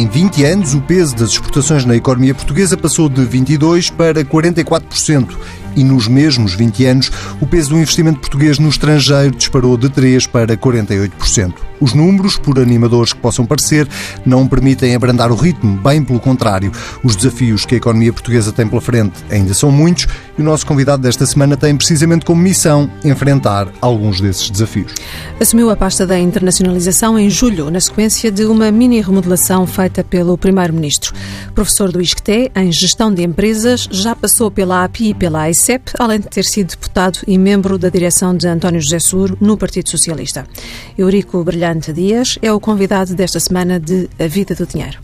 Em 20 anos, o peso das exportações na economia portuguesa passou de 22% para 44% e nos mesmos 20 anos o peso do investimento português no estrangeiro disparou de 3 para 48%. Os números, por animadores que possam parecer, não permitem abrandar o ritmo, bem pelo contrário. Os desafios que a economia portuguesa tem pela frente ainda são muitos e o nosso convidado desta semana tem precisamente como missão enfrentar alguns desses desafios. Assumiu a pasta da internacionalização em julho, na sequência de uma mini remodelação feita pelo Primeiro-Ministro. Professor do ISCTE em Gestão de Empresas, já passou pela API e pela AICEP, além de ter sido deputado e membro da direção de António José Seguro no Partido Socialista. Eurico Brilhante Dias é o convidado desta semana de A Vida do Dinheiro.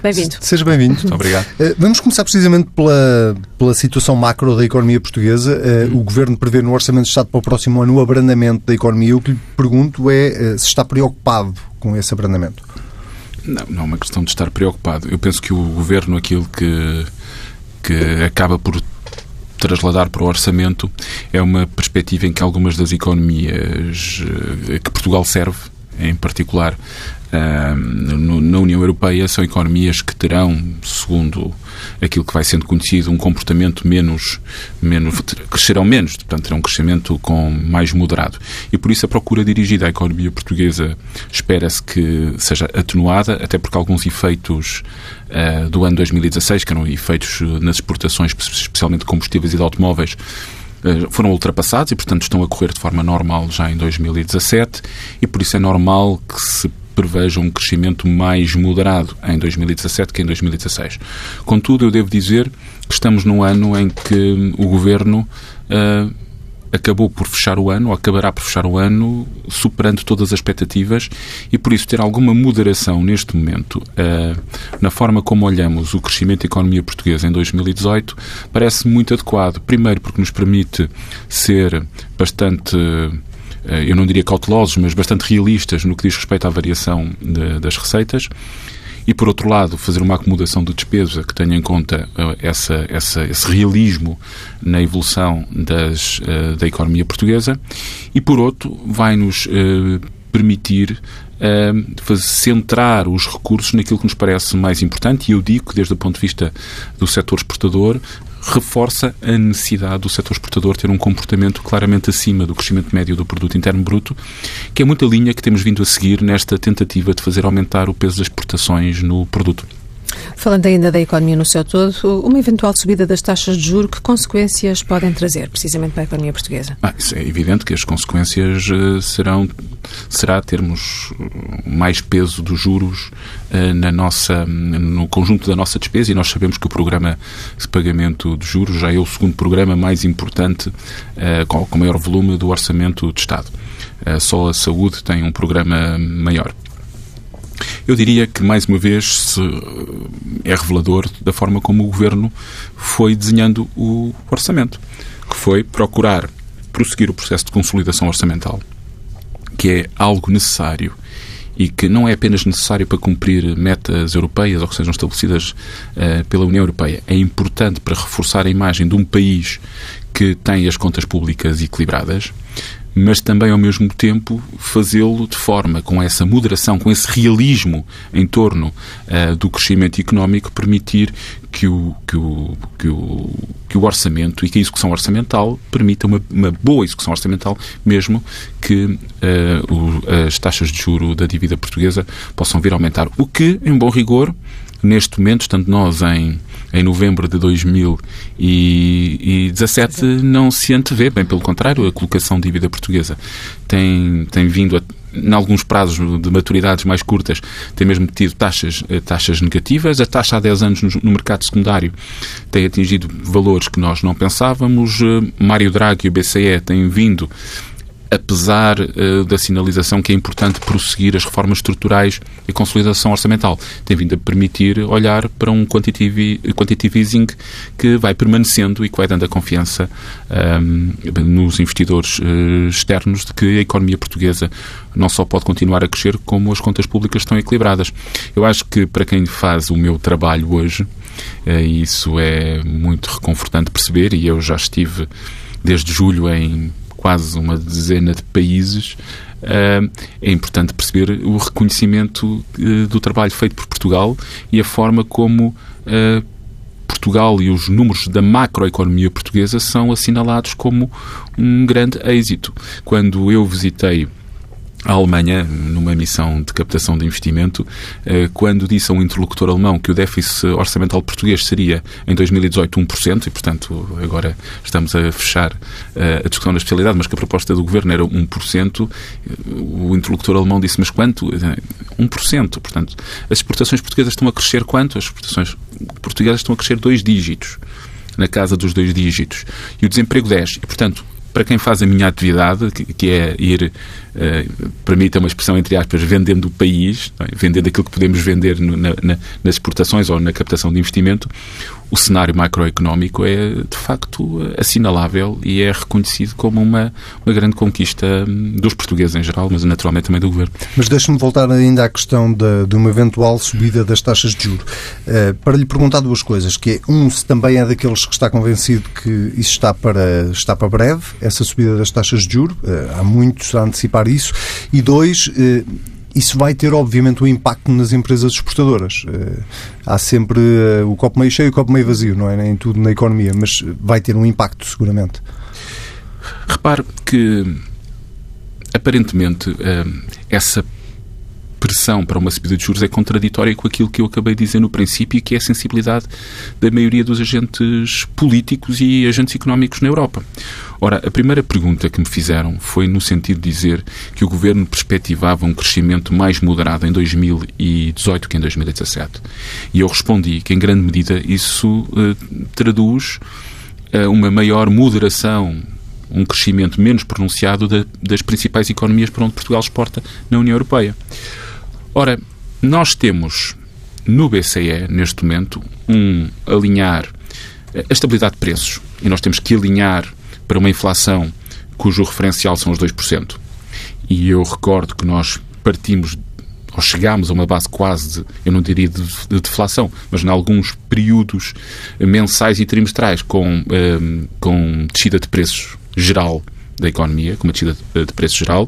Bem-vindo. Seja bem-vindo. Muito obrigado. Eh, vamos começar precisamente pela, pela situação macro da economia portuguesa. Eh, o Governo prevê no Orçamento de Estado para o próximo ano o abrandamento da economia. O que lhe pergunto é eh, se está preocupado com esse abrandamento. Não, não é uma questão de estar preocupado. Eu penso que o Governo, aquilo que, que acaba por trasladar para o orçamento é uma perspectiva em que algumas das economias que Portugal serve em particular na União Europeia, são economias que terão, segundo aquilo que vai sendo conhecido, um comportamento menos, menos crescerão menos, portanto terão um crescimento com mais moderado. E por isso a procura dirigida à economia portuguesa espera-se que seja atenuada, até porque alguns efeitos uh, do ano 2016, que eram efeitos nas exportações, especialmente de combustíveis e de automóveis, eh, foram ultrapassados e, portanto, estão a correr de forma normal já em 2017 e por isso é normal que se preveja um crescimento mais moderado em 2017 que em 2016. Contudo, eu devo dizer que estamos num ano em que o Governo uh, acabou por fechar o ano, ou acabará por fechar o ano, superando todas as expectativas e, por isso, ter alguma moderação neste momento uh, na forma como olhamos o crescimento da economia portuguesa em 2018 parece muito adequado. Primeiro, porque nos permite ser bastante eh, eu não diria cautelosos, mas bastante realistas no que diz respeito à variação de, das receitas. E, por outro lado, fazer uma acomodação de despesa que tenha em conta uh, essa, essa, esse realismo na evolução das, uh, da economia portuguesa. E, por outro, vai-nos uh, permitir centrar os recursos naquilo que nos parece mais importante, e eu digo que, desde o ponto de vista do setor exportador, reforça a necessidade do setor exportador ter um comportamento claramente acima do crescimento médio do produto interno bruto, que é muita linha que temos vindo a seguir nesta tentativa de fazer aumentar o peso das exportações no produto. Falando ainda da economia no seu todo, uma eventual subida das taxas de juros, que consequências podem trazer, precisamente para a economia portuguesa? Ah, é evidente que as consequências uh, serão será termos mais peso dos juros uh, na nossa no conjunto da nossa despesa e nós sabemos que o programa de pagamento de juros já é o segundo programa mais importante com maior volume do orçamento de Estado. só a saúde tem um programa maior. Eu diria que, mais uma vez, é revelador da forma como o Governo foi desenhando o orçamento, que foi procurar prosseguir o processo de consolidação orçamental, que é algo necessário e que não é apenas necessário para cumprir metas europeias ou que sejam estabelecidas uh, pela União Europeia. É importante para reforçar a imagem de um país que tem as contas públicas equilibradas, mas também ao mesmo tempo fazê-lo de forma com essa moderação, com esse realismo em torno uh, do crescimento económico, permitir que o, que, o, que, o, que o orçamento e que a execução orçamental permita uma, uma boa execução orçamental, mesmo que uh, o, as taxas de juro da dívida portuguesa possam vir a aumentar. O que, em bom rigor, neste momento, estando nós em, em novembro de 2017, não se antevê, bem pelo contrário, a colocação de dívida portuguesa tem, tem vindo a em alguns prazos de maturidades mais curtas, tem mesmo tido taxas, eh, taxas negativas. A taxa há 10 anos no, mercado secundário tem atingido valores que nós não pensávamos. Eh, Mário Draghi e o BCE têm vindo apesar uh, da sinalização que é importante prosseguir as reformas estruturais e consolidação orçamental. Tem vindo a permitir olhar para um quantitative, quantitative easing que vai permanecendo e que vai dando a confiança um, ehm, nos investidores uh, externos de que a economia portuguesa não só pode continuar a crescer, como as contas públicas estão equilibradas. Eu acho que para quem faz o meu trabalho hoje, uh, isso é muito reconfortante perceber e eu já estive desde julho em quase uma dezena de países é importante perceber o reconhecimento do trabalho feito por Portugal e a forma como Portugal e os números da macroeconomia portuguesa são assinalados como um grande êxito. Quando eu visitei a Alemanha, numa missão de captação de investimento, eh, quando disse a um interlocutor alemão que o déficit orçamental português seria em 2018 1%, e portanto agora estamos a fechar eh, a discussão da especialidade, mas que a proposta do governo era 1%, o interlocutor alemão disse: Mas quanto? 1%. Portanto, as exportações portuguesas estão a crescer quanto? As exportações portuguesas estão a crescer dois dígitos na casa dos dois dígitos. E o desemprego 10. E, portanto, para quem faz a minha atividade, que, é ir, uh, mim tem uma expressão entre aspas, vendendo o país, é? vendendo aquilo que podemos vender no, na, na, nas exportações ou na captação de investimento, o cenário macroeconómico é de facto assinalável e é reconhecido como uma, uma grande conquista hum, dos portugueses em geral, mas naturalmente também do governo. Mas deixe-me voltar ainda à questão de, de, uma eventual subida das taxas de juros. Uh, para lhe perguntar duas coisas, que é, um, se também é daqueles que está convencido que isso está para, está para breve, essa subida das taxas de juros, uh, há muitos a antecipar isso, e dois, uh, isso vai ter, obviamente, um impacto nas empresas exportadoras. Uh, há sempre uh, o copo meio cheio e o copo meio vazio, não é? Em tudo na economia, mas vai ter um impacto, seguramente. Repare que, aparentemente, essa pressão para uma subida de juros é contraditória com aquilo que eu acabei de dizer no princípio, que é a sensibilidade da maioria dos agentes políticos e agentes económicos na Europa. Ora, a primeira pergunta que me fizeram foi no sentido de dizer que o governo perspectivava um crescimento mais moderado em 2018 que em 2017. E eu respondi que, em grande medida, isso uh, traduz uh, uma maior moderação um crescimento menos pronunciado da, das principais economias para onde Portugal exporta na União Europeia. Ora, nós temos no BCE, neste momento, um alinhar a estabilidade de preços. E nós temos que alinhar para uma inflação cujo referencial são os 2%. E eu recordo que nós partimos ou chegámos a uma base quase, de, eu não diria de, de deflação, mas em alguns períodos mensais e trimestrais com, um, ehm, com descida de preços geral da economia, com uma descida de, de preços geral,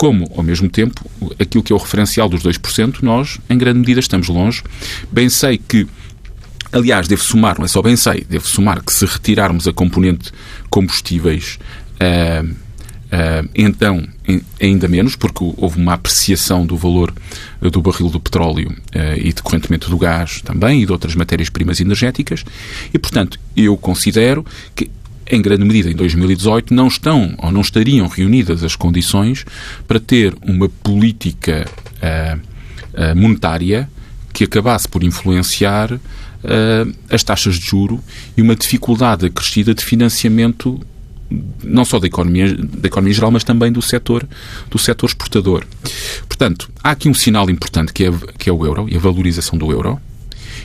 como, ao mesmo tempo, aquilo que é o referencial dos 2%, nós, em grande medida, estamos longe. Bem sei que Aliás, devo somar, não é só bem sei, devo somar que se retirarmos a componente combustíveis, uh, uh, então ainda menos, porque houve uma apreciação do valor do barril do petróleo uh, e decorrentemente do gás também e de outras matérias-primas energéticas, e portanto eu considero que em grande medida, em 2018, não estão ou não estariam reunidas as condições para ter uma política uh, uh, monetária que acabasse por influenciar uh, as taxas de juro e uma dificuldade acrescida de financiamento não só da economia, da economia geral, mas também do setor, do setor exportador. Portanto, há aqui um sinal importante que é, que é o euro e a valorização do euro.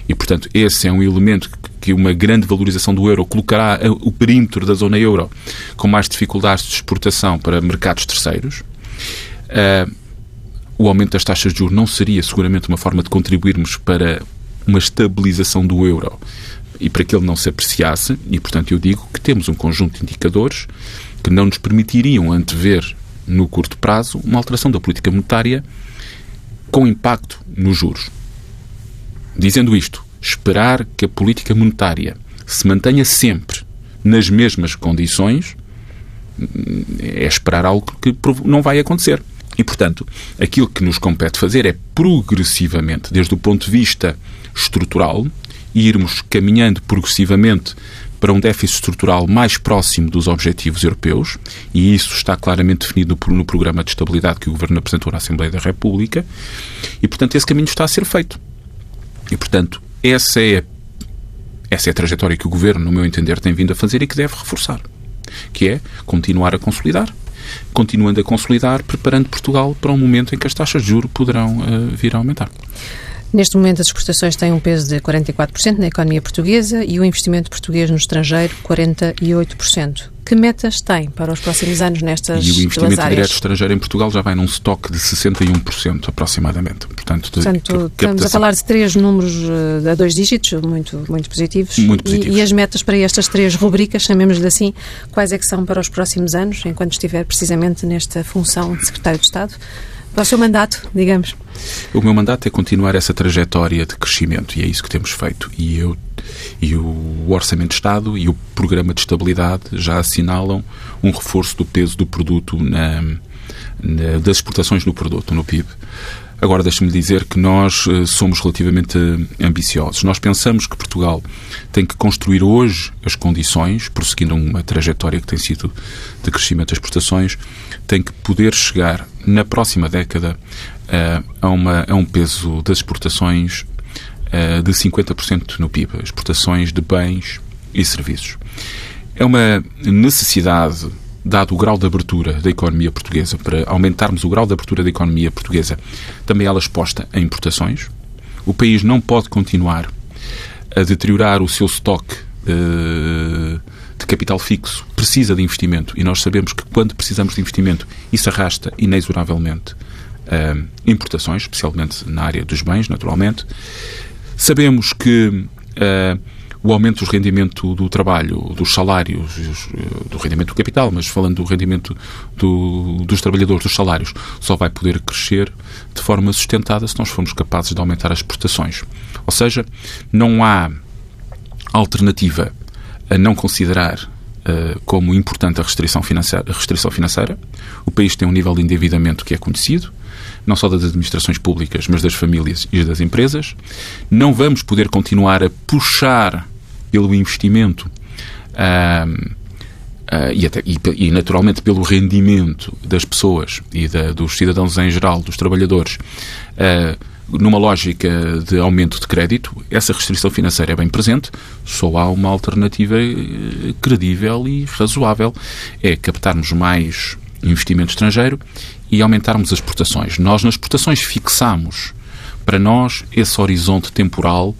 E, portanto, esse é um elemento que uma grande valorização do euro colocará o perímetro da zona euro com mais dificuldades de exportação para mercados terceiros. Uh, o aumento das taxas de juros não seria seguramente uma forma de contribuirmos para uma estabilização do euro e para que ele não se apreciasse, e portanto eu digo que temos um conjunto de indicadores que não nos permitiriam antever no curto prazo uma alteração da política monetária com impacto nos juros. Dizendo isto, esperar que a política monetária se mantenha sempre nas mesmas condições é esperar algo que não vai acontecer. E, portanto, aquilo que nos compete fazer é progressivamente, desde o ponto de vista estrutural, irmos caminhando progressivamente para um déficit estrutural mais próximo dos objetivos europeus, e isso está claramente definido no programa de estabilidade que o Governo apresentou na Assembleia da República, e, portanto, esse caminho está a ser feito. E, portanto, essa é, essa é a trajetória que o Governo, no meu entender, tem vindo a fazer e que deve reforçar. Que é continuar a consolidar, continuando a consolidar, preparando Portugal para um momento em que as taxas de juros poderão uh, vir a aumentar. Neste momento, as exportações têm um peso de 44% na economia portuguesa e o investimento português no estrangeiro, 48%. Que metas tem para os próximos anos nestas E o investimento áreas? direto estrangeiro em Portugal já vai num estoque de 61% aproximadamente. Portanto, Portanto, estamos a falar de três números uh, a dois dígitos, muito, muito positivos. Muito positivos. E, e as metas para estas três rubricas, chamemos-lhe assim, quais é que são para os próximos anos, enquanto estiver precisamente nesta função de Secretário de Estado? Para o seu mandato, digamos. O meu mandato é continuar essa trajetória de crescimento e é isso que temos feito. E, eu, e o Orçamento de Estado e o Programa de Estabilidade já assinalam um reforço do peso do produto na, na, das exportações no produto, no PIB. Agora, deixe-me dizer que nós uh, somos relativamente ambiciosos. Nós pensamos que Portugal tem que construir hoje as condições, prosseguindo uma trajetória que tem sido de crescimento das exportações, tem que poder chegar na próxima década uh, a, uma, a um peso das exportações de 50% no PIB, exportações de bens e serviços. É uma necessidade dado o grau de abertura da economia portuguesa, para aumentarmos o grau de abertura da economia portuguesa, também ela exposta a importações. O país não pode continuar a deteriorar o seu estoque uh, de capital fixo. Precisa de investimento e nós sabemos que quando precisamos de investimento, isso arrasta inexoravelmente uh, importações, especialmente na área dos bens, naturalmente. Sabemos que uh, o aumento do rendimento do trabalho, dos salários, do rendimento do capital, mas falando do rendimento do, dos trabalhadores, dos salários, só vai poder crescer de forma sustentada se nós formos capazes de aumentar as exportações. Ou seja, não há alternativa a não considerar uh, como importante a restrição, financeira, a restrição financeira. O país tem um nível de endividamento que é conhecido, não só das administrações públicas, mas das famílias e das empresas. Não vamos poder continuar a puxar pelo investimento uh, uh, e, até, e, e, naturalmente pelo rendimento das pessoas e da, dos cidadãos em geral, dos trabalhadores, uh, numa lógica de aumento de crédito, essa restrição financeira é bem presente, só há uma alternativa eh, credível e razoável, é captarmos mais investimento estrangeiro e aumentarmos as exportações. Nós nas exportações fixamos para nós esse horizonte temporal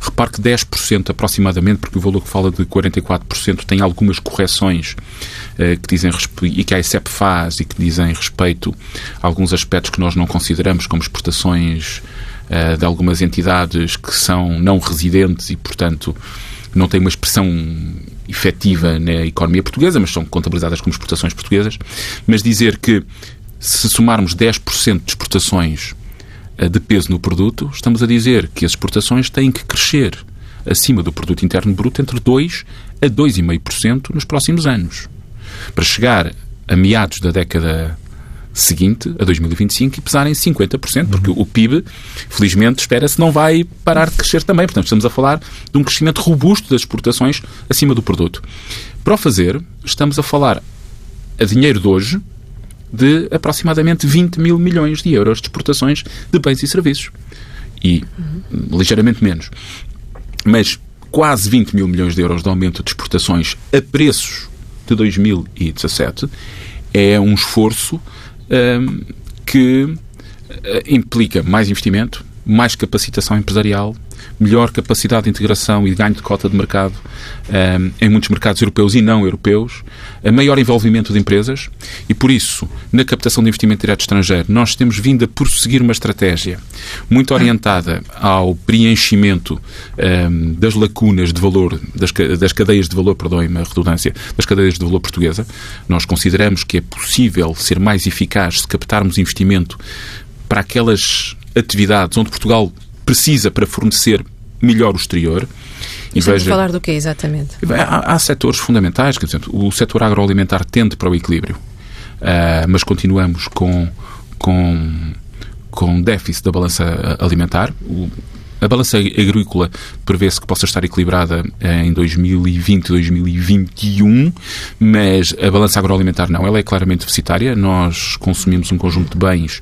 Repare que 10% aproximadamente, porque o valor que fala de 44% tem algumas correções eh, que dizem e que a ICEP faz e que dizem respeito a alguns aspectos que nós não consideramos como exportações eh, de algumas entidades que são não residentes e, portanto, não têm uma expressão efetiva na economia portuguesa, mas são contabilizadas como exportações portuguesas. Mas dizer que se somarmos 10% de exportações de peso no produto, estamos a dizer que as exportações têm que crescer acima do produto interno bruto entre 2 a 2,5% nos próximos anos, para chegar a meados da década seguinte, a 2025, e pesarem 50%, porque o PIB, felizmente, espera-se, não vai parar de crescer também. Portanto, estamos a falar de um crescimento robusto das exportações acima do produto. Para o fazer, estamos a falar a dinheiro de hoje, de aproximadamente 20 mil milhões de euros de exportações de bens e serviços. E uhum. ligeiramente menos. Mas quase 20 mil milhões de euros de aumento de exportações a preços de 2017 é um esforço um, que uh, implica mais investimento, mais capacitação empresarial, melhor capacidade de integração e de ganho de cota de mercado um, ehm, em muitos mercados europeus e não europeus, a maior envolvimento de empresas e, por isso, na captação de investimento direto estrangeiro, nós temos vindo a prosseguir uma estratégia muito orientada ao preenchimento um, ehm, das lacunas de valor, das, das cadeias de valor, perdoem-me a redundância, das cadeias de valor portuguesa. Nós consideramos que é possível ser mais eficaz se captarmos investimento para aquelas atividades onde Portugal precisa para fornecer melhor o exterior. E estamos veja, a falar do quê, exatamente? Há, há setores fundamentais, quer dizer, o setor agroalimentar tende para o equilíbrio, uh, mas continuamos com, com, com déficit da balança alimentar. O, a balança agrícola prevê-se que possa estar equilibrada em 2020 2021, mas a balança agroalimentar não. Ela é claramente deficitária. Nós consumimos um conjunto de bens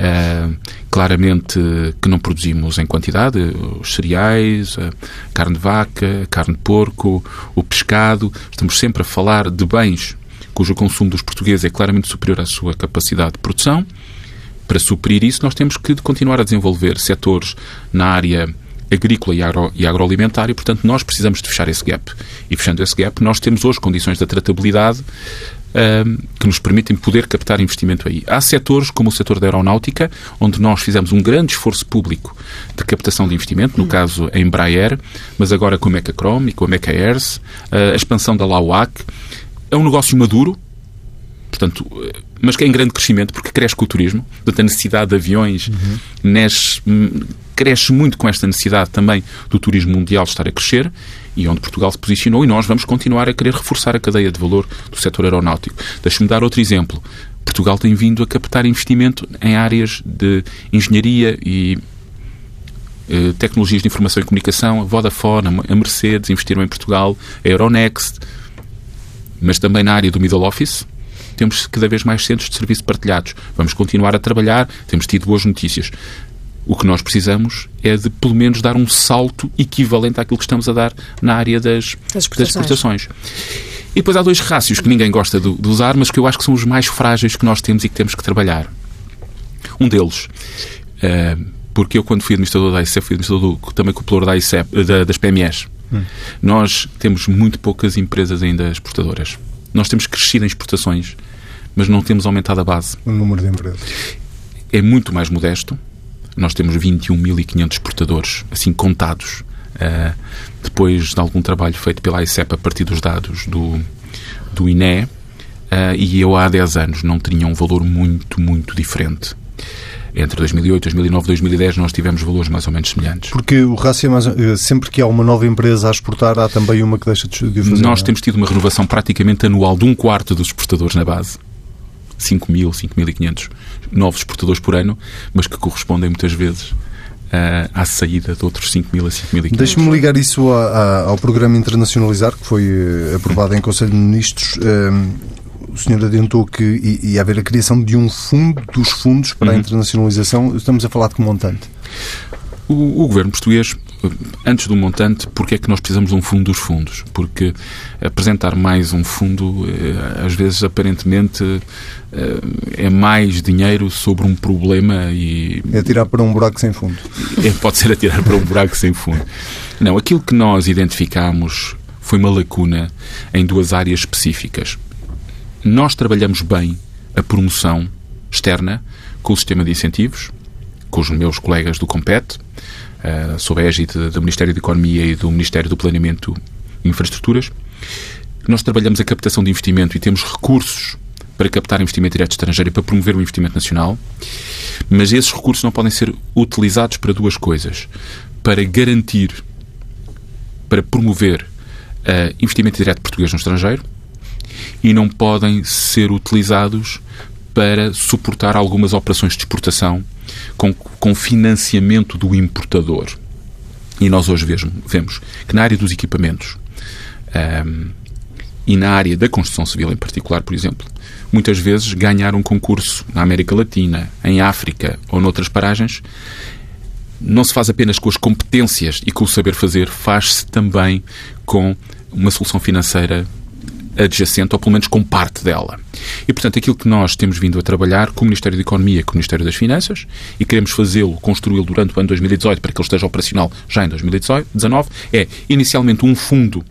Uh, claramente que não produzimos em quantidade, os cereais, a carne de vaca, a carne de porco, o pescado. Estamos sempre a falar de bens cujo consumo dos portugueses é claramente superior à sua capacidade de produção. Para suprir isso, nós temos que continuar a desenvolver setores na área agrícola e, e agroalimentar e, portanto, nós precisamos de fechar esse gap. E fechando esse gap, nós temos hoje condições de tratabilidade que nos permitem poder captar investimento aí. Há setores, como o setor da aeronáutica, onde nós fizemos um grande esforço público de captação de investimento, no caso a Embraer, mas agora com a Mecacrom e com a Mecaers, a expansão da Lauac. É um negócio maduro, portanto, mas que é em grande crescimento, porque cresce com o turismo. Portanto, a necessidade de aviões uhum. cresce muito com esta necessidade também do turismo mundial estar a crescer e onde Portugal se posicionou e nós vamos continuar a querer reforçar a cadeia de valor do setor aeronáutico. Deixe-me dar outro exemplo. Portugal tem vindo a captar investimento em áreas de engenharia e eh, tecnologias de informação e comunicação, a Vodafone, a Mercedes investiram em Portugal, a Euronext, mas também na área do middle office, temos cada vez mais centros de serviço partilhados. Vamos continuar a trabalhar, temos tido boas notícias. O que nós precisamos é de, pelo menos, dar um salto equivalente àquilo que estamos a dar na área das, das, exportações. Das exportações. E depois há dois rácios que ninguém gosta de, de, usar, mas que eu acho que são os mais frágeis que nós temos e que temos que trabalhar. Um deles, uh, porque eu, quando fui administrador da ICEP, fui administrador do, também cooperador da ICEP, da, das PMEs. Hum. Nós temos muito poucas empresas ainda exportadoras. Nós temos crescido em exportações, mas não temos aumentado a base. O número de empresas. É muito mais modesto. Nós temos 21.500 exportadores, assim, contados. Uh, depois de algum trabalho feito pela ICEP a partir dos dados do, do INE, uh, e eu há 10 anos não teria um valor muito, muito diferente entre 2008, 2009 e 2010 nós tivemos valores mais ou menos semelhantes. Porque o rácio é mais, eh, sempre que há uma nova empresa a exportar, há também uma que deixa de fazer. Nós é? temos tido uma renovação praticamente anual de um quarto dos exportadores na base. 5 mil, 5.500 novos exportadores por ano, mas que correspondem muitas vezes Uh, à saída de outros 5 mil a 5.500. Deixe-me ligar isso a, a, ao programa Internacionalizar, que foi uh, aprovado em Conselho de Ministros. Uh, o senhor adiantou que ia haver a criação de um fundo dos fundos para uhum. a internacionalização. Estamos a falar de que montante? O, o, governo português, antes do montante, porque é que nós precisamos de um fundo dos fundos? Porque apresentar mais um fundo, eh, às vezes, aparentemente, eh, é mais dinheiro sobre um problema e. É tirar para um buraco sem fundo. É, pode ser atirar para um buraco sem fundo. Não, aquilo que nós identificámos foi uma lacuna em duas áreas específicas. Nós trabalhamos bem a promoção externa com o sistema de incentivos, com os meus colegas do Compete, sob a égide do Ministério da Economia e do Ministério do Planeamento e Infraestruturas. Nós trabalhamos a captação de investimento e temos recursos para captar investimento direto estrangeiro e para promover o investimento nacional, mas esses recursos não podem ser utilizados para duas coisas. Para garantir, para promover uh, investimento direto português no estrangeiro e não podem ser utilizados para suportar algumas operações de exportação com, com financiamento do importador. E nós hoje vemos que na área dos equipamentos um, e na área da construção civil em particular, por exemplo, muitas vezes ganhar um concurso na América Latina, em África ou noutras paragens não se faz apenas com as competências e com o saber fazer, faz-se também com uma solução financeira adjacente, ou pelo menos com parte dela. E, portanto, aquilo que nós temos vindo a trabalhar com o Ministério da Economia e com o Ministério das Finanças, e queremos fazê-lo, construí-lo durante o ano 2018 para que ele esteja operacional já em 2019, é inicialmente um fundo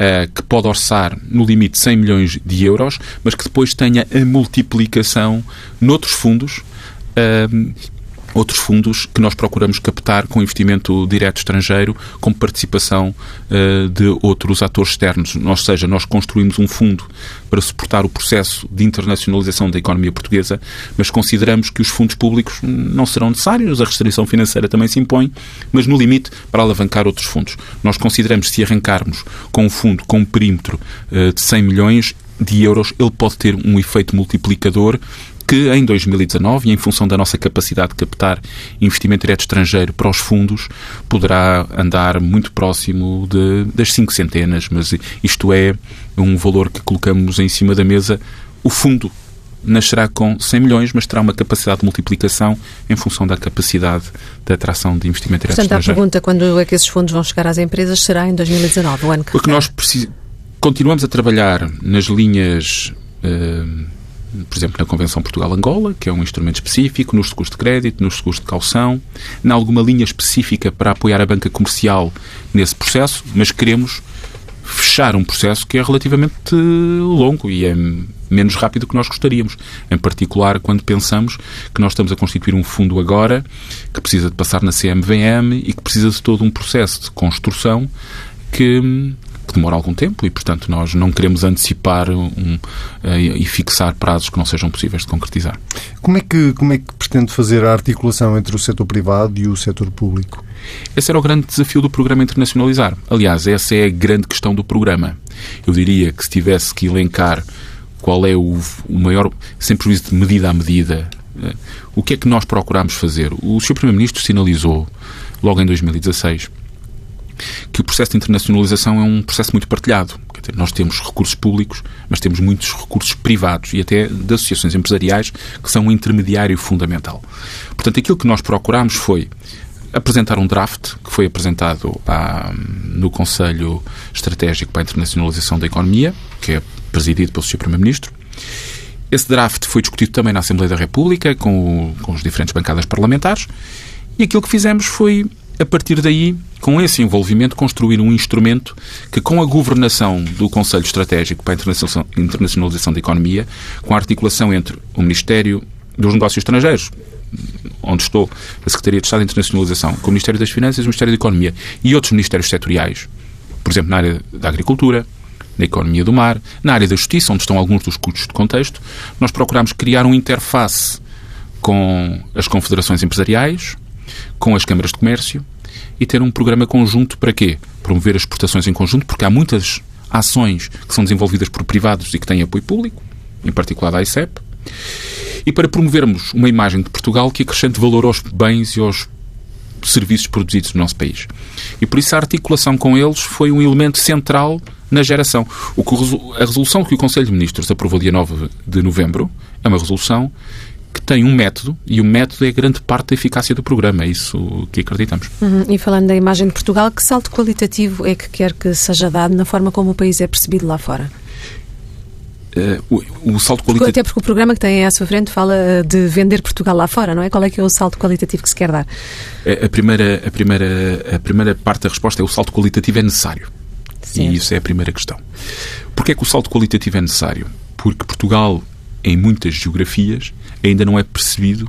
Uh, que pode orçar no limite 100 milhões de euros, mas que depois tenha a multiplicação noutros fundos uh, outros fundos que nós procuramos captar com investimento direto estrangeiro, com participação uh, de outros atores externos. Ou seja, nós construímos um fundo para suportar o processo de internacionalização da economia portuguesa, mas consideramos que os fundos públicos não serão necessários, a restrição financeira também se impõe, mas no limite para alavancar outros fundos. Nós consideramos que se arrancarmos com um fundo com um perímetro uh, de 100 milhões de euros, ele pode ter um efeito multiplicador que em 2019, e em função da nossa capacidade de captar investimento direto estrangeiro para os fundos, poderá andar muito próximo de, das cinco centenas, mas isto é um valor que colocamos em cima da mesa. O fundo nascerá com 100 milhões, mas terá uma capacidade de multiplicação em função da capacidade de atração de investimento direto Portanto, estrangeiro. Portanto, a pergunta quando é que esses fundos vão chegar às empresas será em 2019, o ano que Porque nós continuamos a trabalhar nas linhas uh, por exemplo, na Convenção Portugal-Angola, que é um instrumento específico, nos seguros de crédito, nos seguros de calção, em alguma linha específica para apoiar a banca comercial nesse processo, mas queremos fechar um processo que é relativamente longo e é menos rápido do que nós gostaríamos. Em particular, quando pensamos que nós estamos a constituir um fundo agora que precisa de passar na CMVM e que precisa de todo um processo de construção que que demora algum tempo e, portanto, nós não queremos antecipar um, eh, e fixar prazos que não sejam possíveis de concretizar. Como é, que, como é que pretende fazer a articulação entre o setor privado e o setor público? Esse era o grande desafio do programa Internacionalizar. Aliás, essa é a grande questão do programa. Eu diria que se tivesse que elencar qual é o, o maior, sem prejuízo de medida a medida, eh, o que é que nós procuramos fazer? O Sr. Primeiro-Ministro sinalizou, logo em 2016, que o processo de internacionalização é um processo muito partilhado. Nós temos recursos públicos, mas temos muitos recursos privados e até de associações empresariais que são um intermediário fundamental. Portanto, aquilo que nós procurámos foi apresentar um draft que foi apresentado à, no Conselho Estratégico para a Internacionalização da Economia, que é presidido pelo Sr. Primeiro-Ministro. Esse draft foi discutido também na Assembleia da República, com, com as diferentes bancadas parlamentares, e aquilo que fizemos foi a partir daí, com esse envolvimento, construir um instrumento que, com a governação do Conselho Estratégico para a Internacionalização da Economia, com a articulação entre o Ministério dos Negócios Estrangeiros, onde estou, a Secretaria de Estado de Internacionalização, com o Ministério das Finanças, o Ministério da Economia e outros ministérios setoriais, por exemplo, na área da agricultura, na economia do mar, na área da justiça, onde estão alguns dos custos de contexto, nós procuramos criar uma interface com as confederações empresariais, com as câmaras de comércio e ter um programa conjunto para quê? Promover as exportações em conjunto, porque há muitas ações que são desenvolvidas por privados e que têm apoio público, em particular da ICEP, e para promovermos uma imagem de Portugal que acrescente valor aos bens e aos serviços produzidos no nosso país. E por isso a articulação com eles foi um elemento central na geração. O que, a resolução que o Conselho de Ministros aprovou dia 9 de novembro é uma resolução que tem um método e o método é grande parte da eficácia do programa, é isso que acreditamos. Uhum. E falando da imagem de Portugal, que salto qualitativo é que quer que seja dado na forma como o país é percebido lá fora? Uh, o, o, salto qualitativo. Até porque o programa que tem à sua frente fala eh, de vender Portugal lá fora, não é? Qual é que é o salto qualitativo que se quer dar? A, primeira, a, primeira, a primeira parte da resposta é o salto qualitativo é necessário. Certo. E isso é a primeira questão. Porquê é que o salto qualitativo é necessário? Porque Portugal, em muitas geografias, ainda não é percebido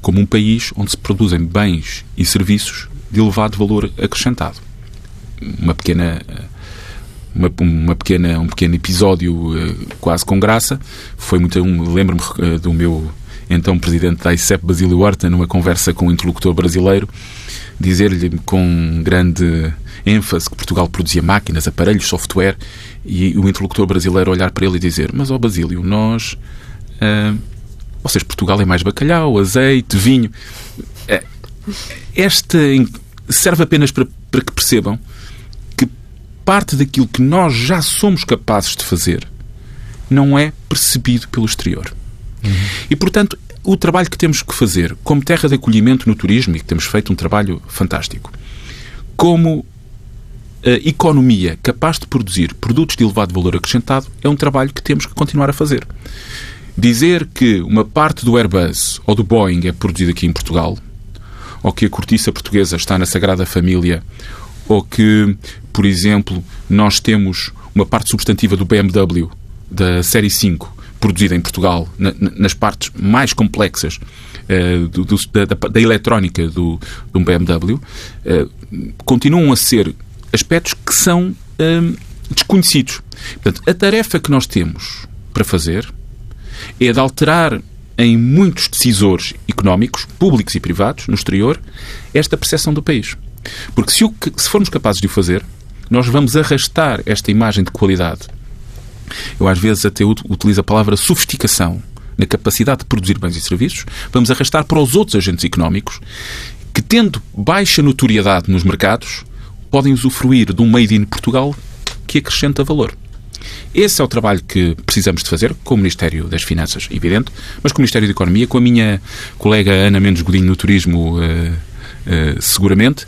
como um país onde se produzem bens e serviços de elevado valor acrescentado. Uma pequena uma, uma pequena um pequeno episódio uh, quase com graça foi muito um, lembro-me uh, do meu então presidente da ICEP Basílio Horta numa conversa com um interlocutor brasileiro dizer-lhe com grande ênfase que Portugal produzia máquinas, aparelhos, software e o interlocutor brasileiro olhar para ele e dizer mas ó Basílio, nós uh, vocês, Portugal é mais bacalhau, azeite, vinho. É, esta serve apenas para, para que percebam que parte daquilo que nós já somos capazes de fazer não é percebido pelo exterior. Uhum. E, portanto, o trabalho que temos que fazer como terra de acolhimento no turismo, e que temos feito um trabalho fantástico, como a economia capaz de produzir produtos de elevado valor acrescentado, é um trabalho que temos que continuar a fazer. Dizer que uma parte do Airbus ou do Boeing é produzida aqui em Portugal, ou que a cortiça portuguesa está na Sagrada Família, ou que, por exemplo, nós temos uma parte substantiva do BMW, da série 5, produzida em Portugal, na, nas partes mais complexas uh, do, do, da, da, eletrónica do, do BMW, uh, continuam a ser aspectos que são uh, desconhecidos. Portanto, a tarefa que nós temos para fazer é de alterar em muitos decisores económicos, públicos e privados, no exterior, esta percepção do país. Porque se, o, se formos capazes de o fazer, nós vamos arrastar esta imagem de qualidade. Eu às vezes até utilizo a palavra sofisticação na capacidade de produzir bens e serviços, vamos arrastar para os outros agentes económicos que, tendo baixa notoriedade nos mercados, podem usufruir de um made in Portugal que acrescenta valor. Esse é o trabalho que precisamos de fazer com o Ministério das Finanças, evidente, mas com o Ministério da Economia, com a minha colega Ana Mendes Godinho no turismo, uh, uh, seguramente,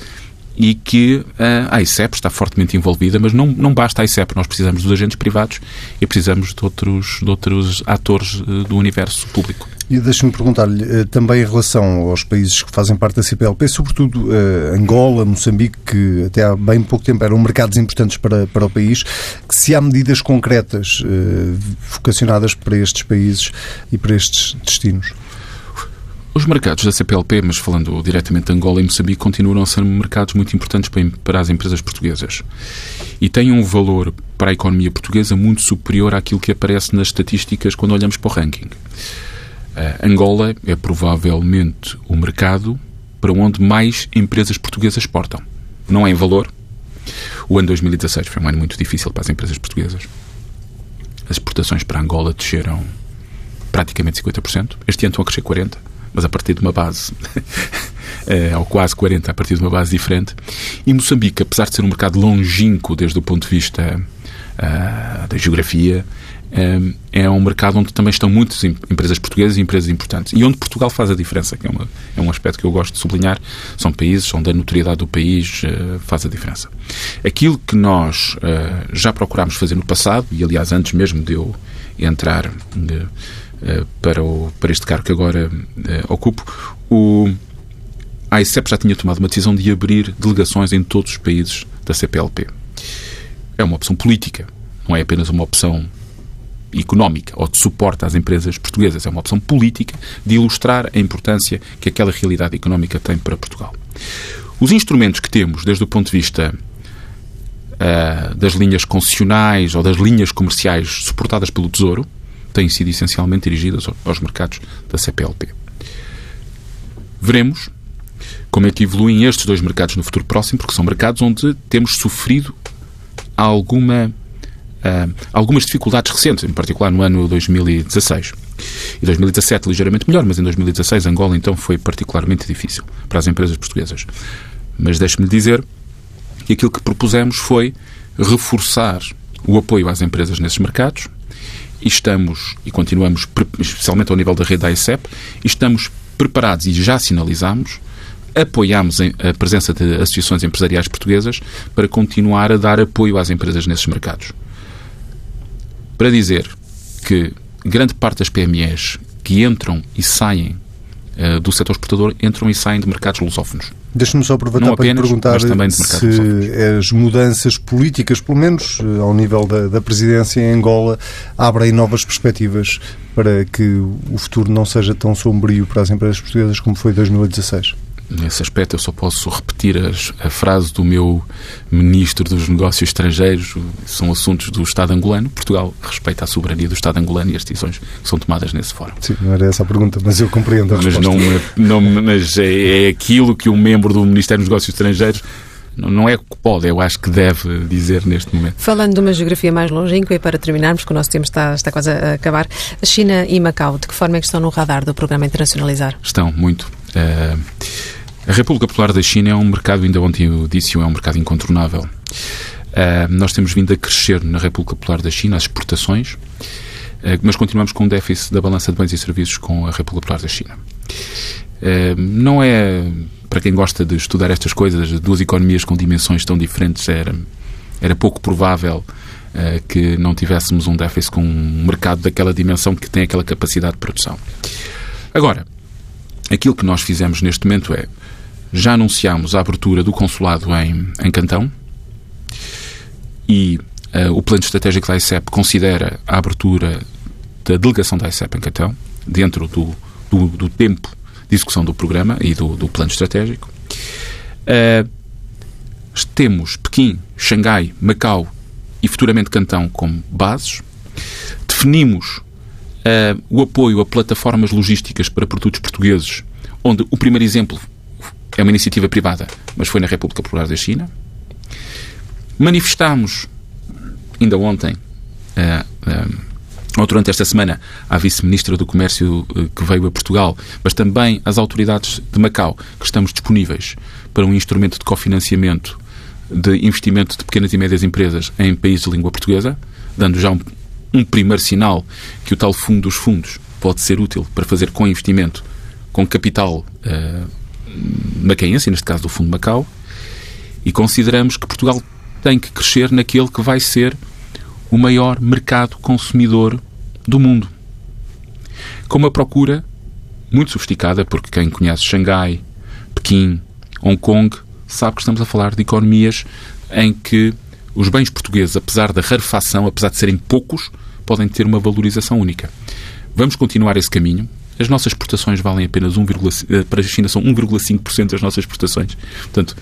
e que a ICEP está fortemente envolvida, mas não, não basta a ICEP, nós precisamos dos agentes privados e precisamos de outros, de outros atores do universo público. E deixe-me perguntar-lhe eh, também em relação aos países que fazem parte da CPLP, sobretudo eh, Angola, Moçambique, que até há bem pouco tempo eram mercados importantes para, para o país, se há medidas concretas eh, vocacionadas para estes países e para estes destinos? Os mercados da CPLP, mas falando diretamente de Angola e Moçambique, continuam a ser mercados muito importantes para as empresas portuguesas. E têm um valor para a economia portuguesa muito superior àquilo que aparece nas estatísticas quando olhamos para o ranking. Uh, Angola é provavelmente o mercado para onde mais empresas portuguesas exportam. Não é em valor. O ano 2016 foi um ano muito difícil para as empresas portuguesas. As exportações para Angola desceram praticamente 50%. Este ano estão a crescer 40%, mas a partir de uma base, uh, ou quase 40%, a partir de uma base diferente. E Moçambique, apesar de ser um mercado longínquo desde o ponto de vista uh, da geografia, é um mercado onde também estão muitas empresas portuguesas e empresas importantes. E onde Portugal faz a diferença, que é, uma, é um aspecto que eu gosto de sublinhar. São países onde a notoriedade do país uh, faz a diferença. Aquilo que nós uh, já procurámos fazer no passado, e aliás antes mesmo de eu entrar uh, para, o, para este cargo que agora ocupo, o, a ICEP já tinha tomado uma decisão de abrir delegações em todos os países da CPLP. É uma opção política, não é apenas uma opção económica ou de suporte às empresas portuguesas. É uma opção política de ilustrar a importância que aquela realidade económica tem para Portugal. Os instrumentos que temos, desde o ponto de vista uh, das linhas concessionais ou das linhas comerciais suportadas pelo Tesouro, têm sido essencialmente dirigidas aos mercados da CPLP. Veremos como é que evoluem estes dois mercados no futuro próximo, porque são mercados onde temos sofrido alguma uh, algumas dificuldades recentes, em particular no ano 2016. E 2017 ligeiramente melhor, mas em 2016 Angola então foi particularmente difícil para as empresas portuguesas. Mas deixe-me dizer que aquilo que propusemos foi reforçar o apoio às empresas nesses mercados e estamos, e continuamos, especialmente ao nível da rede da ICEP, estamos preparados e já sinalizamos apoiamos a presença de associações empresariais portuguesas para continuar a dar apoio às empresas nesses mercados para dizer que grande parte das PMEs que entram e saem uh, do setor exportador entram e saem de mercados lusófonos. Deixe-me só aproveitar Não para apenas, perguntar se as mudanças políticas, pelo menos eh, ao nível da, da presidência em Angola, abrem novas perspectivas para que o futuro não seja tão sombrio para as empresas portuguesas como foi 2016 nesse aspecto, eu só posso repetir as, a frase do meu ministro dos Negócios Estrangeiros. São assuntos do Estado angolano. Portugal respeita a soberania do Estado angolano e as decisões que são tomadas nesse fórum. Sim, não era essa a pergunta, mas eu compreendo a mas resposta. Não, não, mas é, é aquilo que um membro do Ministério dos Negócios Estrangeiros não é o que pode, eu acho que deve dizer neste momento. Falando de uma geografia mais longínqua e para terminarmos, que o nosso tempo está, está quase a acabar, a China e Macau, de que forma é que estão no radar do programa Internacionalizar? Estão, muito. Uh, a República Popular da China é um mercado, ainda ontem eu disse, é um mercado incontornável. Uh, nós temos vindo a crescer na República Popular da China as exportações, uh, mas continuamos com um déficit da balança de bens e serviços com a República Popular da China. Uh, não é, para quem gosta de estudar estas coisas, duas economias com dimensões tão diferentes, era, era pouco provável que não tivéssemos um déficit com um mercado daquela dimensão que tem aquela capacidade de produção. Agora, aquilo que nós fizemos neste momento é já anunciámos a abertura do consulado em, em Cantão e uh, o plano estratégico da ICEP considera a abertura da delegação da ICEP em Cantão, dentro do, do, do tempo de execução do programa e do, do plano estratégico. Uh, temos Pequim, Xangai, Macau e futuramente Cantão como bases. Definimos uh, o apoio a plataformas logísticas para produtos portugueses, onde o primeiro exemplo é uma iniciativa privada, mas foi na República Popular da China. Manifestámos, ainda ontem, uh, uh, ou durante esta semana, à Vice-Ministra do Comércio uh, que veio a Portugal, mas também às autoridades de Macau, que estamos disponíveis para um instrumento de cofinanciamento de investimento de pequenas e médias empresas em países de língua portuguesa, dando já um, um primeiro sinal que o tal fundo dos fundos pode ser útil para fazer com investimento, com capital uh, macaense, neste caso do Fundo Macau, E consideramos que Portugal tem que crescer naquele que vai ser o maior mercado consumidor do mundo. Com uma procura muito sofisticada, porque quem conhece Xangai, Pequim, Hong Kong, sabe que estamos a falar de economias em que os bens portugueses, apesar da rarefação, apesar de serem poucos, podem ter uma valorização única. Vamos continuar esse caminho. As nossas exportações valem apenas 1, eh, para a China são 1,5% das nossas exportações. Portanto,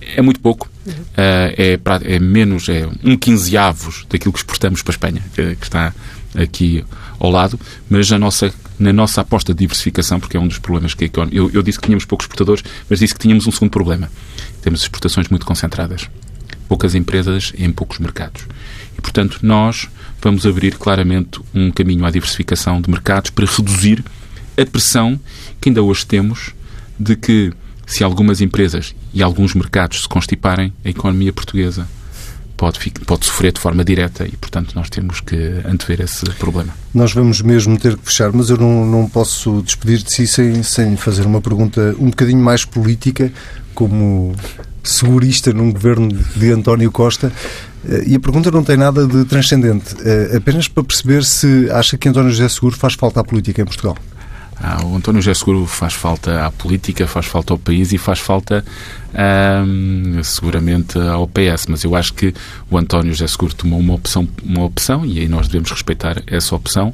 é muito pouco. Uhum. Uh, é, é, menos, é um quinzeavos daquilo que exportamos para a Espanha, que, que está aqui ao lado, mas a nossa, na nossa aposta de diversificação, porque é um dos problemas que eu, eu disse que tínhamos poucos exportadores, mas disse que tínhamos um segundo problema. Temos exportações muito concentradas. Poucas empresas em poucos mercados. E, portanto, nós vamos abrir claramente um caminho à diversificação de mercados para reduzir a pressão que ainda hoje temos de que, se algumas empresas e alguns mercados se constiparem, a economia portuguesa pode, pode sofrer de forma direta e, portanto, nós temos que antever esse problema. Nós vamos mesmo ter que fechar, mas eu não, não posso despedir de si sem, sem fazer uma pergunta um bocadinho mais política, como segurista num governo de António Costa. Eh, e a pergunta não tem nada de transcendente, eh, apenas para perceber se acha que António José Seguro faz falta à política em Portugal. Ah, o António José Seguro faz falta à política, faz falta ao país e faz falta seguramente ao PS, mas eu acho que o António José Seguro tomou uma opção, uma opção e aí nós devemos respeitar essa opção,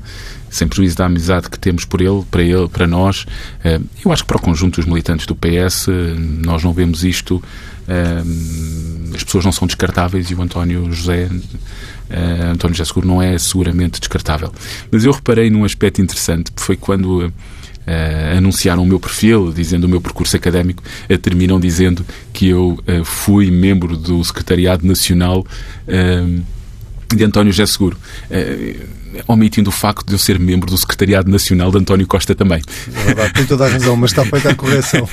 sem prejuízo da amizade que temos por ele, para ele, para nós. Uh, eu acho que para o conjunto dos militantes do PS nós não vemos isto, as pessoas não são descartáveis e o António José Uh, António José Seguro não é seguramente descartável. Mas eu reparei num aspecto interessante, foi quando uh, anunciaram o meu perfil, dizendo o meu percurso académico, uh, terminam dizendo que eu fui membro do Secretariado Nacional de António José Seguro omitindo o facto de eu ser membro do Secretariado Nacional de António Costa também. É verdade, tem toda a razão, mas está feita a correção.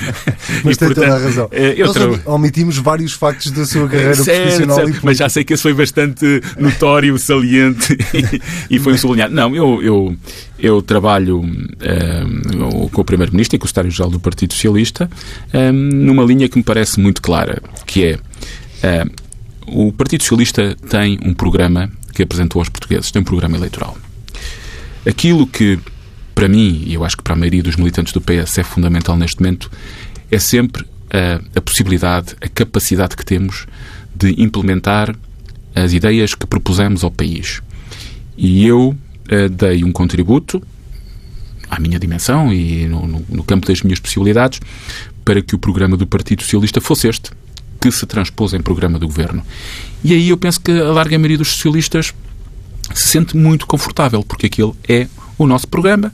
Mas e, tem portanto, toda a razão. Eh, Nós tra... omitimos vários factos da sua carreira certo, profissional certo, e Mas já sei que esse foi bastante notório, saliente e, e foi um sublinhado. Não, eu, eu, eu trabalho um, com o Primeiro-Ministro e com o Secretário-Geral do Partido Socialista um, numa linha que me parece muito clara, que é um, o Partido Socialista tem um programa que apresentou aos portugueses. Tem um programa eleitoral. Aquilo que, para mim, e eu acho que para a maioria dos militantes do PS é fundamental neste momento, é sempre a, a possibilidade, a capacidade que temos de implementar as ideias que propusemos ao país. E eu uh, dei um contributo à minha dimensão e no, no, no, campo das minhas possibilidades para que o programa do Partido Socialista fosse este que se transpôs em programa do governo. E aí eu penso que a larga maioria dos socialistas se sente muito confortável, porque aquele é o nosso programa,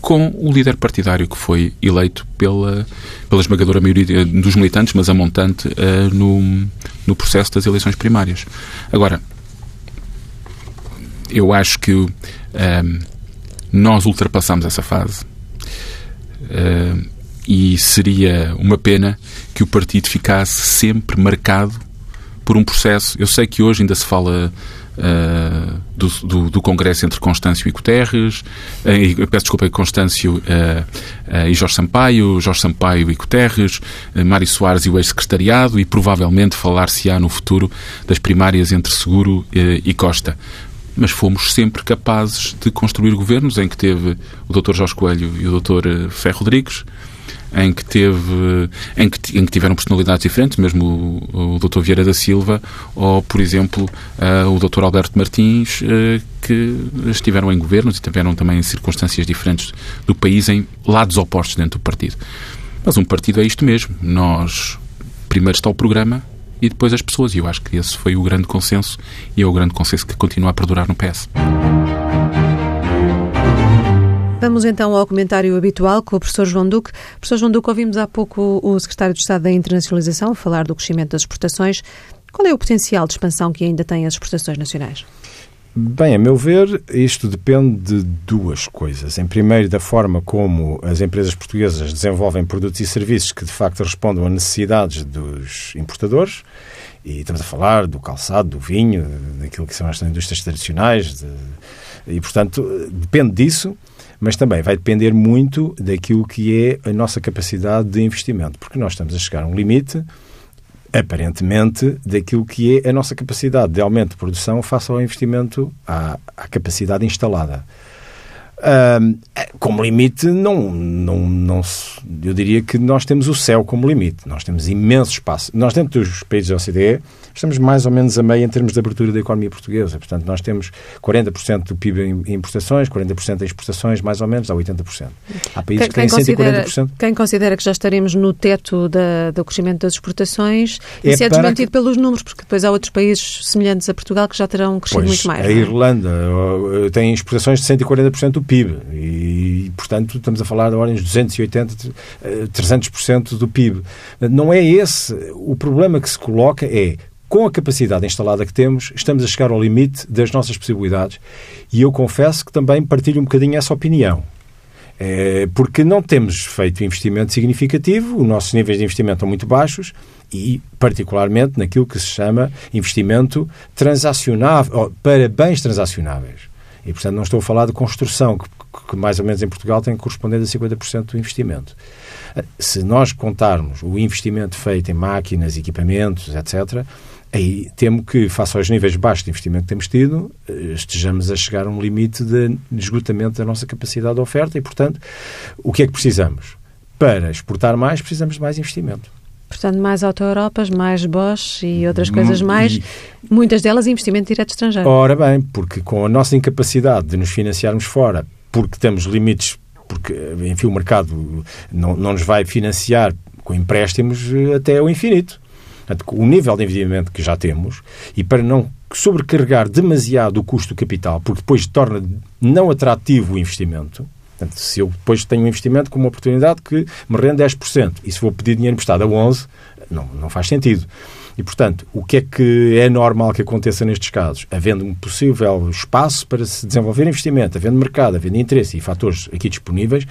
com o líder partidário que foi eleito pela, pela esmagadora maioria dos militantes, mas a montante uh, no, no processo das eleições primárias. Agora, eu acho que uh, nós ultrapassamos essa fase. Uh, e seria uma pena que o partido ficasse sempre marcado por um processo. Eu sei que hoje ainda se fala uh, do, do, do, Congresso entre Constâncio e Guterres, uh, peço desculpa, Constâncio uh, e Jorge Sampaio, Jorge Sampaio e Guterres, Mário Soares e o ex-secretariado, e provavelmente falar-se-á no futuro das primárias entre Seguro e Costa mas fomos sempre capazes de construir governos em que teve o Dr. Jorge Coelho e o Dr. Ferro Rodrigues, em que teve em que, em que tiveram personalidades diferentes, mesmo o, o Dr. Vieira da Silva ou, por exemplo, uh, o Dr. Alberto Martins, uh, que estiveram em governos e tiveram também circunstâncias diferentes do país em lados opostos dentro do partido. Mas um partido é isto mesmo. Nós primeiro está o programa e depois as pessoas. E eu acho que esse foi o grande consenso e é o grande consenso que continua a perdurar no PS. Vamos então ao comentário habitual com o professor João Duque. Professor João Duque, ouvimos há pouco o secretário de Estado da Internacionalização falar do crescimento das exportações. Qual é o potencial de expansão que ainda têm as exportações nacionais? Bem, a meu ver, isto depende de duas coisas. Em primeiro, da forma como as empresas portuguesas desenvolvem produtos e serviços que de facto respondam a necessidades dos importadores. E estamos a falar do calçado, do vinho, daquilo que são as indústrias tradicionais. De... E, portanto, depende disso mas também vai depender muito daquilo que é a nossa capacidade de investimento, porque nós estamos a chegar a um limite aparentemente, daquilo que é a nossa capacidade de aumento de produção face ao investimento à, à capacidade instalada. Uh, como limite, não, não, não, eu diria que nós temos o céu como limite. Nós temos imenso espaço. Nós, dentro dos países da OCDE, estamos mais ou menos a meio em termos de abertura da economia portuguesa. Portanto, nós temos 40% do PIB em importações, 40% em exportações, mais ou menos, dá 80%. Há países quem, que têm 140%. Quem considera que já estaremos no teto da, do crescimento das exportações, é isso é desmentido que... pelos números, porque depois há outros países semelhantes a Portugal que já terão crescido pois, muito mais. A é? Irlanda tem exportações de 140% do PIB e, portanto, estamos a falar de ordens de 280%, 300% do PIB. Não é esse. O problema que se coloca é com a capacidade instalada que temos, estamos a chegar ao limite das nossas possibilidades e eu confesso que também partilho um bocadinho essa opinião. É, porque não temos feito investimento significativo, os nossos níveis de investimento estão muito baixos e, particularmente, naquilo que se chama investimento transacionável, para bens transacionáveis. E, portanto, não estou a falar de construção, que, que mais ou menos em Portugal tem correspondendo a 50% do investimento. Se nós contarmos o investimento feito em máquinas, equipamentos, etc., aí temo que, face aos níveis baixos de investimento que temos tido, eh, estejamos a chegar a um limite de esgotamento da nossa capacidade de oferta e, portanto, o que é que precisamos? Para exportar mais, precisamos de mais investimento. Portanto, mais auto-Europas, mais Bosch e outras coisas hum, mais, e... muitas delas investimento direto estrangeiro. Ora bem, porque com a nossa incapacidade de nos financiarmos fora, porque temos limites, porque, enfim, o mercado não, não nos vai financiar com empréstimos eh, até o infinito. Portanto, o nível de investimento que já temos e para não sobrecarregar demasiado o custo do capital, porque depois torna não atrativo o investimento. Portanto, se eu depois tenho um investimento com uma oportunidade que me rende 10% e se vou pedir dinheiro emprestado a 11%, não, não faz sentido. E, portanto, o que é que é normal que aconteça nestes casos? Havendo um possível espaço para se desenvolver investimento, havendo mercado, havendo interesse e fatores aqui disponíveis,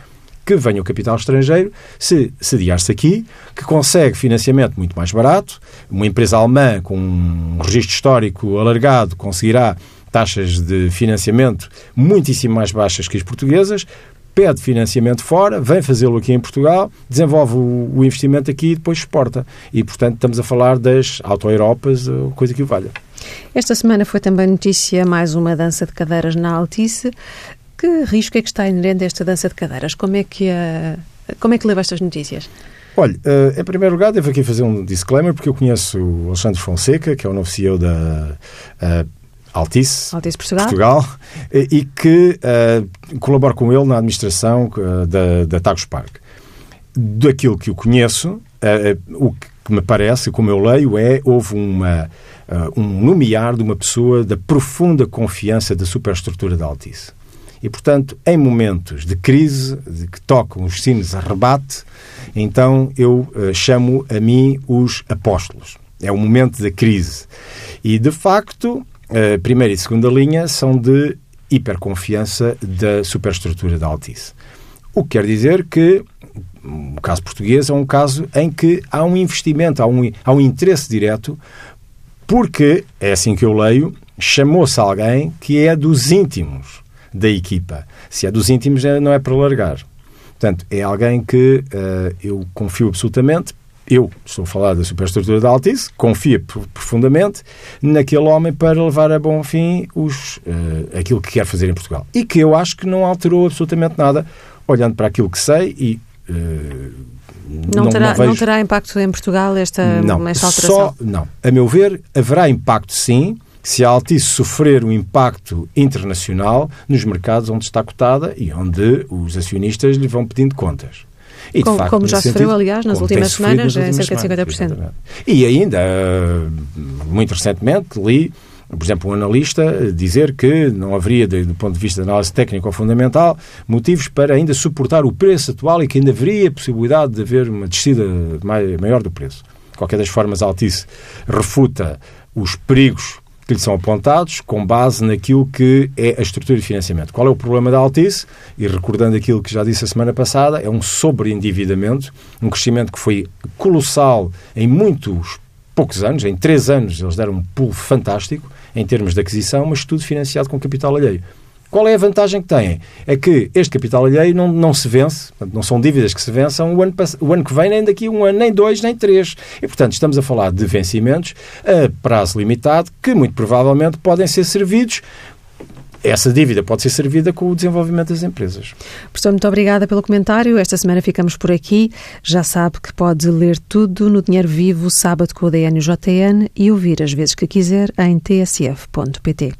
que venha o capital estrangeiro se sediar-se aqui, que consegue financiamento muito mais barato. Uma empresa alemã com um registro histórico alargado conseguirá taxas de financiamento muitíssimo mais baixas que as portuguesas, pede financiamento fora, vem fazê-lo aqui em Portugal, desenvolve o, investimento aqui e depois exporta. E, portanto, estamos a falar das auto-Europas, coisa que o valha. Esta semana foi também notícia mais uma dança de cadeiras na Altice. Que risco é que está inerente a esta dança de cadeiras? Como é que, a, como é que leva estas notícias? Olha, uh, em primeiro lugar, devo aqui fazer um disclaimer, porque eu conheço o Alexandre Fonseca, que é o novo CEO da uh, Altice, Altice Portugal, Portugal e que uh, colabora com ele na administração da, da Tagus Park. Daquilo que eu conheço, o que me parece, como eu leio, é houve uma, um nomear de uma pessoa da profunda confiança da superestrutura da Altice. E, portanto, em momentos de crise, de que tocam os sinos a rebate, então eu uh, chamo a mim os apóstolos. É o momento da crise. E, de facto, a primeira e segunda linha são de hiperconfiança da superestrutura da Altice. O que quer dizer que o caso português é um caso em que há um investimento, há um, há um interesse direto, porque, é assim que eu leio, chamou-se alguém que é dos íntimos da equipa. Se é dos íntimos, é, não é para largar. Portanto, é alguém que uh, eu confio absolutamente. Eu estou a falar da superestrutura da Altice, confio profundamente naquele homem para levar a bom fim os, uh, aquilo que quer fazer em Portugal. E que eu acho que não alterou absolutamente nada, olhando para aquilo que sei e uh, não, não, terá, não, vejo... não, terá, impacto em Portugal esta, não, esta alteração? Só, não. A meu ver, haverá impacto sim, se a Altice sofrer um impacto internacional nos mercados onde está cotada e onde os acionistas lhe vão pedindo contas. E, como, facto, como já sofreu, sentido, aliás, nas últimas semanas, nas últimas em cerca de 50%. Exatamente. E ainda, muito recentemente, li, por exemplo, um analista dizer que não haveria, do ponto de vista de análise técnica ou fundamental, motivos para ainda suportar o preço atual e que ainda haveria possibilidade de haver uma descida maior do preço. De qualquer das formas, a Altice refuta os perigos que lhe são apontados com base naquilo que é a estrutura de financiamento. Qual é o problema da Altice? E recordando aquilo que já disse a semana passada, é um sobreendividamento, um crescimento que foi colossal em muitos poucos anos, em três anos eles deram um pulo fantástico em termos de aquisição, mas tudo financiado com capital alheio. Qual é a vantagem que têm? É que este capital alheio não, não se vence, não são dívidas que se vençam o ano, o ano que vem, nem daqui a um ano, nem dois, nem três. E, portanto, estamos a falar de vencimentos a prazo limitado que, muito provavelmente, podem ser servidos essa dívida pode ser servida com o desenvolvimento das empresas. Professor, muito obrigada pelo comentário. Esta semana ficamos por aqui. Já sabe que pode ler tudo no Dinheiro Vivo, sábado com o DNJN e ouvir as vezes que quiser em tsf.pt.